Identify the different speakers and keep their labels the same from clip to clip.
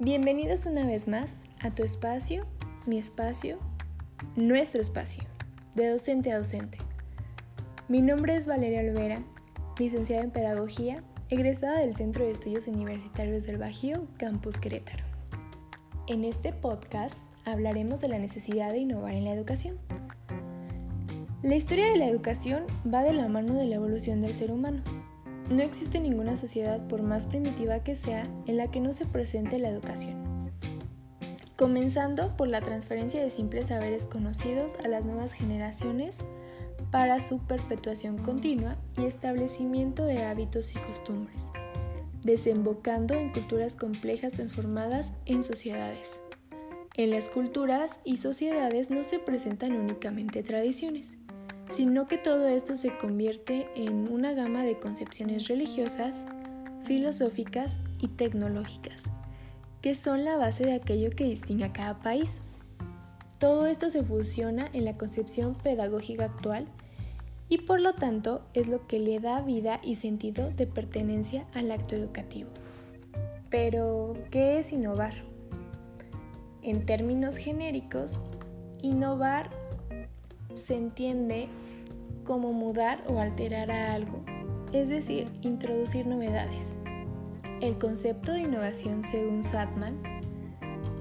Speaker 1: Bienvenidos una vez más a tu espacio, mi espacio, nuestro espacio, de docente a docente. Mi nombre es Valeria Olvera, licenciada en Pedagogía, egresada del Centro de Estudios Universitarios del Bajío, Campus Querétaro. En este podcast hablaremos de la necesidad de innovar en la educación. La historia de la educación va de la mano de la evolución del ser humano no existe ninguna sociedad, por más primitiva que sea, en la que no se presente la educación. Comenzando por la transferencia de simples saberes conocidos a las nuevas generaciones para su perpetuación continua y establecimiento de hábitos y costumbres, desembocando en culturas complejas transformadas en sociedades. En las culturas y sociedades no se presentan únicamente tradiciones, sino que todo esto se convierte en una gama de concepciones religiosas, filosóficas y tecnológicas, que son la base de aquello que distingue a cada país. Todo esto se fusiona en la concepción pedagógica actual y por lo tanto es lo que le da vida y sentido de pertenencia al acto educativo. Pero, ¿qué es innovar? En términos genéricos, innovar se entiende como mudar o alterar a algo, es decir, introducir novedades. El concepto de innovación, según Satman,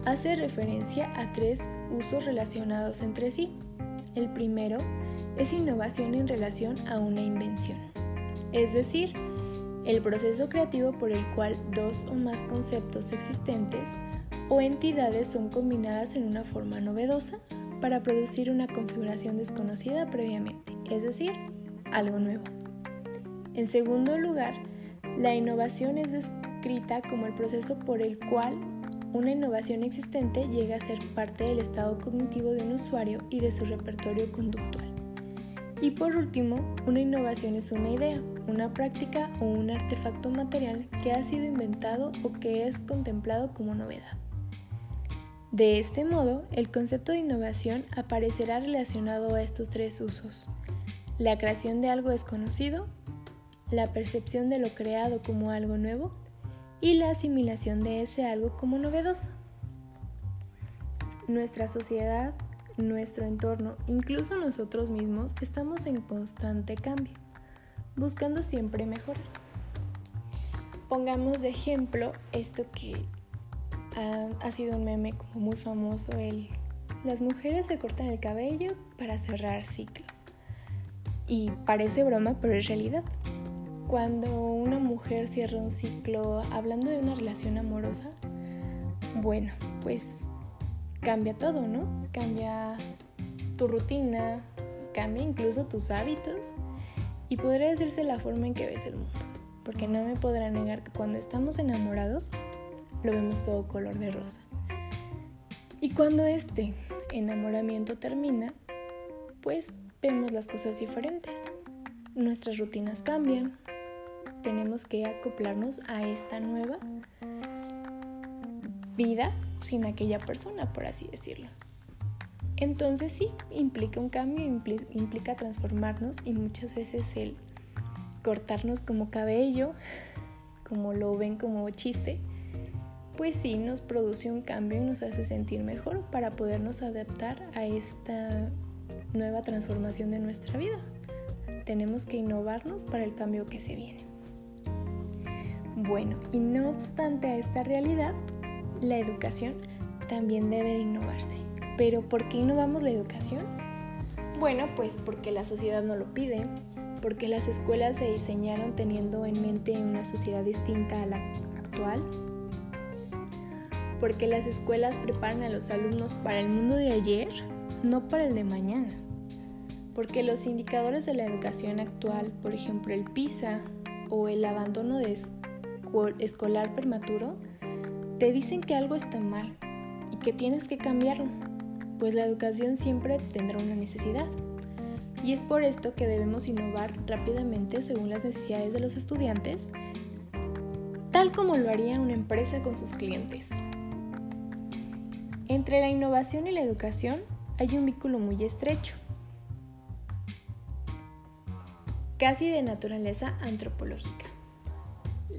Speaker 1: hace referencia a tres usos relacionados entre sí. El primero es innovación en relación a una invención, es decir, el proceso creativo por el cual dos o más conceptos existentes o entidades son combinadas en una forma novedosa para producir una configuración desconocida previamente, es decir, algo nuevo. En segundo lugar, la innovación es descrita como el proceso por el cual una innovación existente llega a ser parte del estado cognitivo de un usuario y de su repertorio conductual. Y por último, una innovación es una idea, una práctica o un artefacto material que ha sido inventado o que es contemplado como novedad. De este modo, el concepto de innovación aparecerá relacionado a estos tres usos. La creación de algo desconocido, la percepción de lo creado como algo nuevo y la asimilación de ese algo como novedoso. Nuestra sociedad, nuestro entorno, incluso nosotros mismos, estamos en constante cambio, buscando siempre mejorar. Pongamos de ejemplo esto que ha, sido un meme como muy famoso, el las mujeres se cortan el cabello para cerrar ciclos. Y parece broma, pero es realidad. Cuando una mujer cierra un ciclo hablando de una relación amorosa, bueno, pues cambia todo, ¿no? Cambia tu rutina, cambia incluso tus hábitos y podría decirse la forma en que ves el mundo. Porque no me podrá negar que cuando estamos enamorados lo vemos todo color de rosa. Y cuando este enamoramiento termina, pues vemos las cosas diferentes. Nuestras rutinas cambian, tenemos que acoplarnos a esta nueva vida sin aquella persona, por así decirlo. Entonces sí, implica un cambio, implica transformarnos y muchas veces el cortarnos como cabello, como lo ven como chiste, pues sí nos produce un cambio y nos hace sentir mejor para podernos adaptar a esta nueva transformación de nuestra vida. Tenemos que innovarnos para el cambio que se viene. Bueno, y no obstante a esta realidad, la educación también debe de innovarse. Pero ¿por qué innovamos la educación? Bueno, pues porque la sociedad no lo pide, porque las escuelas se diseñaron teniendo en mente una sociedad distinta a la actual, porque las escuelas preparan a los alumnos para el mundo de ayer, no para el de mañana. Porque los indicadores de la educación actual, por ejemplo el PISA o el abandono escolar prematuro, te dicen que algo está mal y que tienes que cambiarlo, pues la educación siempre tendrá una necesidad. Y es por esto que debemos innovar rápidamente según las necesidades de los estudiantes, tal como lo haría una empresa con sus clientes. Entre la innovación y la educación hay un vínculo muy estrecho, casi de naturaleza antropológica.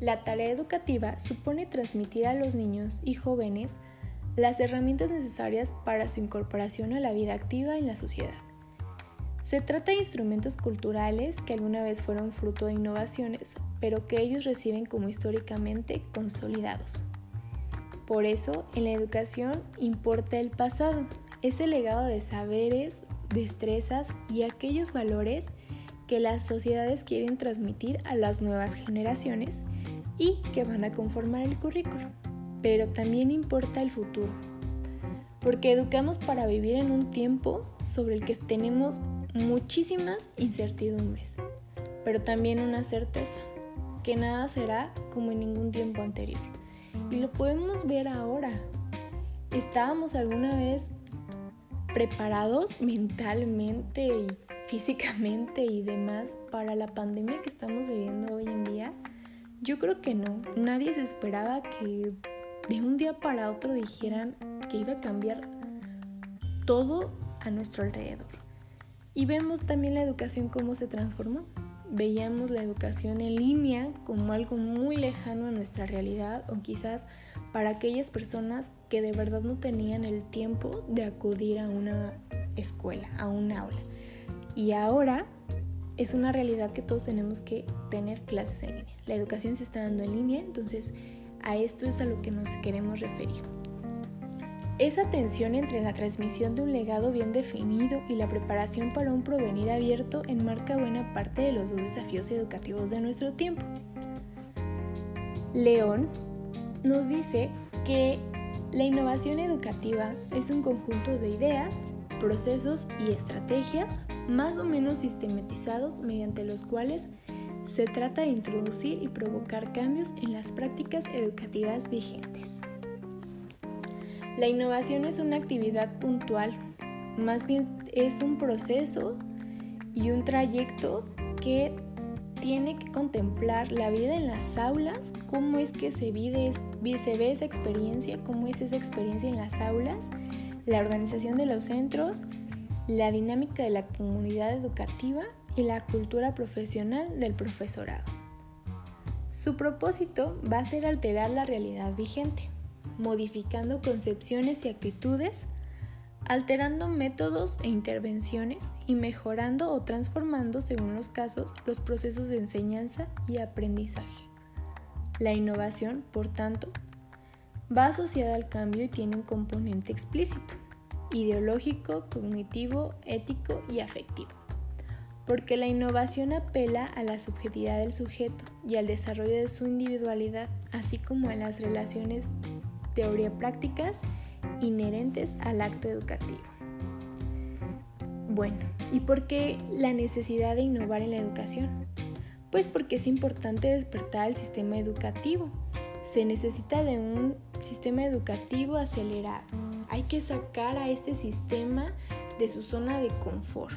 Speaker 1: la tarea educativa supone transmitir a los niños y jóvenes las herramientas necesarias para su incorporación a la vida activa en la sociedad. Se trata de instrumentos culturales que alguna vez fueron fruto de innovaciones, pero que ellos reciben como históricamente consolidados. Por eso, en la educación importa el pasado, ese legado de saberes, destrezas y aquellos valores que las sociedades quieren transmitir a las nuevas generaciones y que van a conformar el currículo. Pero también importa el futuro, porque educamos para vivir en un tiempo sobre el que tenemos muchísimas incertidumbres, pero también una certeza, que nada será como en ningún tiempo anterior. Y lo podemos ver ahora. ¿Estábamos alguna vez preparados mentalmente y físicamente y demás para la pandemia que estamos viviendo hoy en día? Yo creo que no. Nadie se esperaba que de un día para otro dijeran que iba a cambiar todo a nuestro alrededor. Y vemos también la educación cómo se transformó. Veíamos la educación en línea como algo muy lejano a nuestra realidad o quizás para aquellas personas que de verdad no tenían el tiempo de acudir a una escuela, a un aula. Y ahora es una realidad que todos tenemos que tener clases en línea. La educación se está dando en línea, entonces a esto es a lo que nos queremos referir. Esa tensión entre la transmisión de un legado bien definido y la preparación para un provenir abierto enmarca buena parte de los dos desafíos educativos de nuestro tiempo. León nos dice que la innovación educativa es un conjunto de ideas, procesos y estrategias más o menos sistematizados mediante los cuales se trata de introducir y provocar cambios en las prácticas educativas vigentes. La innovación es una actividad puntual, más bien es un proceso y un trayecto que tiene que contemplar la vida en las aulas, cómo es que se, vive, se ve esa experiencia, cómo es esa experiencia en las aulas, la organización de los centros, la dinámica de la comunidad educativa y la cultura profesional del profesorado. Su propósito va a ser alterar la realidad vigente, modificando concepciones y actitudes, alterando métodos e intervenciones y mejorando o transformando, según los casos, los procesos de enseñanza y aprendizaje. La innovación, por tanto, va asociada al cambio y tiene un componente explícito, ideológico, cognitivo, ético y afectivo. Porque la innovación apela a la subjetividad del sujeto y al desarrollo de su individualidad, así como a las relaciones teoría-prácticas inherentes al acto educativo. Bueno, ¿y por qué la necesidad de innovar en la educación? Pues porque es importante despertar el sistema educativo. Se necesita de un sistema educativo acelerado. Hay que sacar a este sistema de su zona de confort.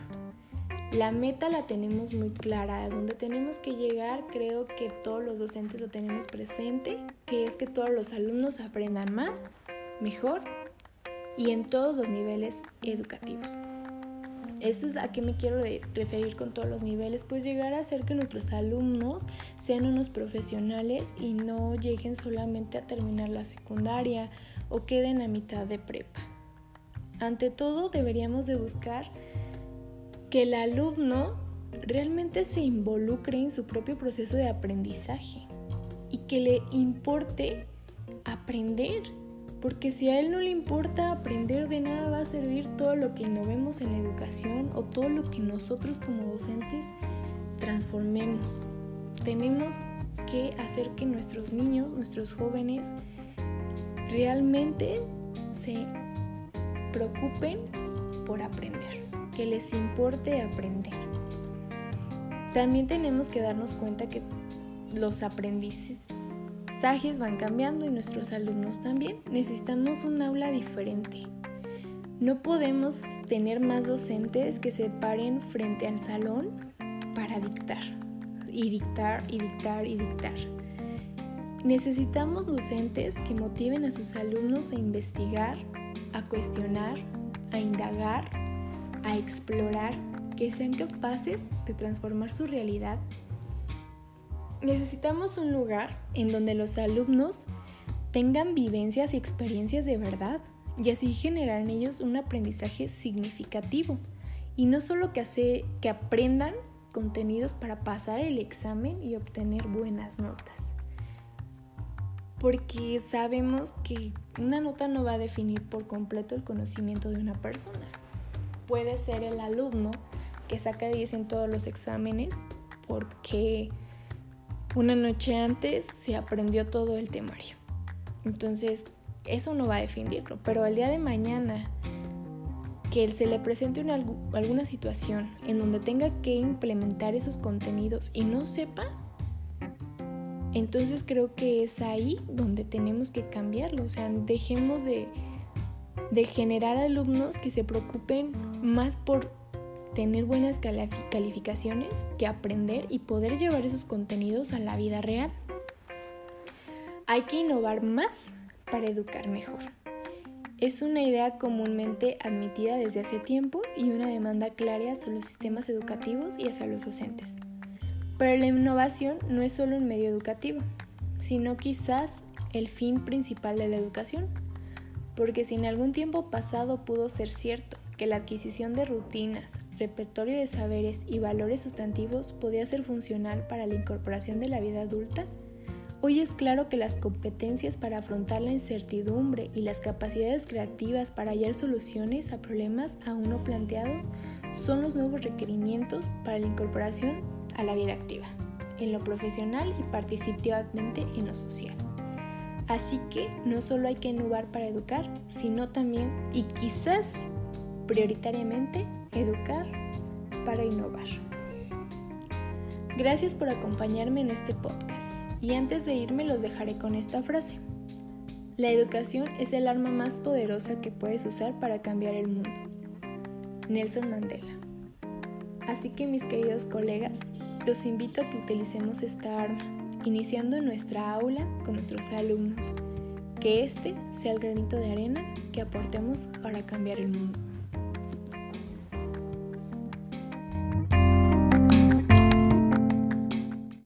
Speaker 1: La meta la tenemos muy clara, a donde tenemos que llegar creo que todos los docentes lo tenemos presente, que es que todos los alumnos aprendan más, mejor y en todos los niveles educativos. Esto es a qué me quiero referir con todos los niveles, pues llegar a hacer que nuestros alumnos sean unos profesionales y no lleguen solamente a terminar la secundaria o queden a mitad de prepa. Ante todo deberíamos de buscar que el alumno realmente se involucre en su propio proceso de aprendizaje y que le importe aprender porque si a él no le importa aprender, de nada va a servir todo lo que innovemos en la educación o todo lo que nosotros como docentes transformemos. Tenemos que hacer que nuestros niños, nuestros jóvenes, realmente se preocupen por aprender, que les importe aprender. También tenemos que darnos cuenta que los aprendices van cambiando y nuestros alumnos también. Necesitamos un aula diferente. No podemos tener más docentes que se paren frente al salón para dictar y dictar y dictar y dictar. Necesitamos docentes que motiven a sus alumnos a investigar, a cuestionar, a indagar, a explorar, que sean capaces de transformar su realidad necesitamos un lugar en donde los alumnos tengan vivencias y experiencias de verdad y así generar en ellos un aprendizaje significativo y no solo que, hace, que aprendan contenidos para pasar el examen y obtener buenas notas. Porque sabemos que una nota no va a definir por completo el conocimiento de una persona. Puede ser el alumno que saca 10 en todos los exámenes porque una noche antes se aprendió todo el temario. Entonces, eso no va a definirlo, pero el día de mañana que se le presente una, alguna situación en donde tenga que implementar esos contenidos y no sepa, entonces creo que es ahí donde tenemos que cambiarlo. O sea, dejemos de, de generar alumnos que se preocupen más por tener buenas calificaciones que aprender y poder llevar esos contenidos a la vida real. Hay que innovar más para educar mejor. Es una idea comúnmente admitida desde hace tiempo y una demanda clara hacia los sistemas educativos y hacia los docentes. Pero la innovación no es solo un medio educativo, sino quizás el fin principal de la educación. Porque si en algún tiempo pasado pudo ser cierto que la adquisición de rutinas, repertorio de saberes y valores sustantivos podía ser funcional para la incorporación de la vida adulta, Hoy es claro que las competencias para afrontar la incertidumbre y las capacidades creativas para hallar soluciones a problemas aún no planteados son los nuevos requerimientos para la incorporación a la vida activa, en lo profesional y participativamente en lo social. Así que no solo hay que innovar para educar, sino también y quizás prioritariamente educar para innovar. Gracias por acompañarme en este podcast. Y antes de irme los dejaré con esta frase. La educación es el arma más poderosa que puedes usar para cambiar el mundo. Nelson Mandela. Así que mis queridos colegas, los invito a que utilicemos esta arma, iniciando nuestra aula con nuestros alumnos. Que este sea el granito de arena que aportemos para cambiar el mundo.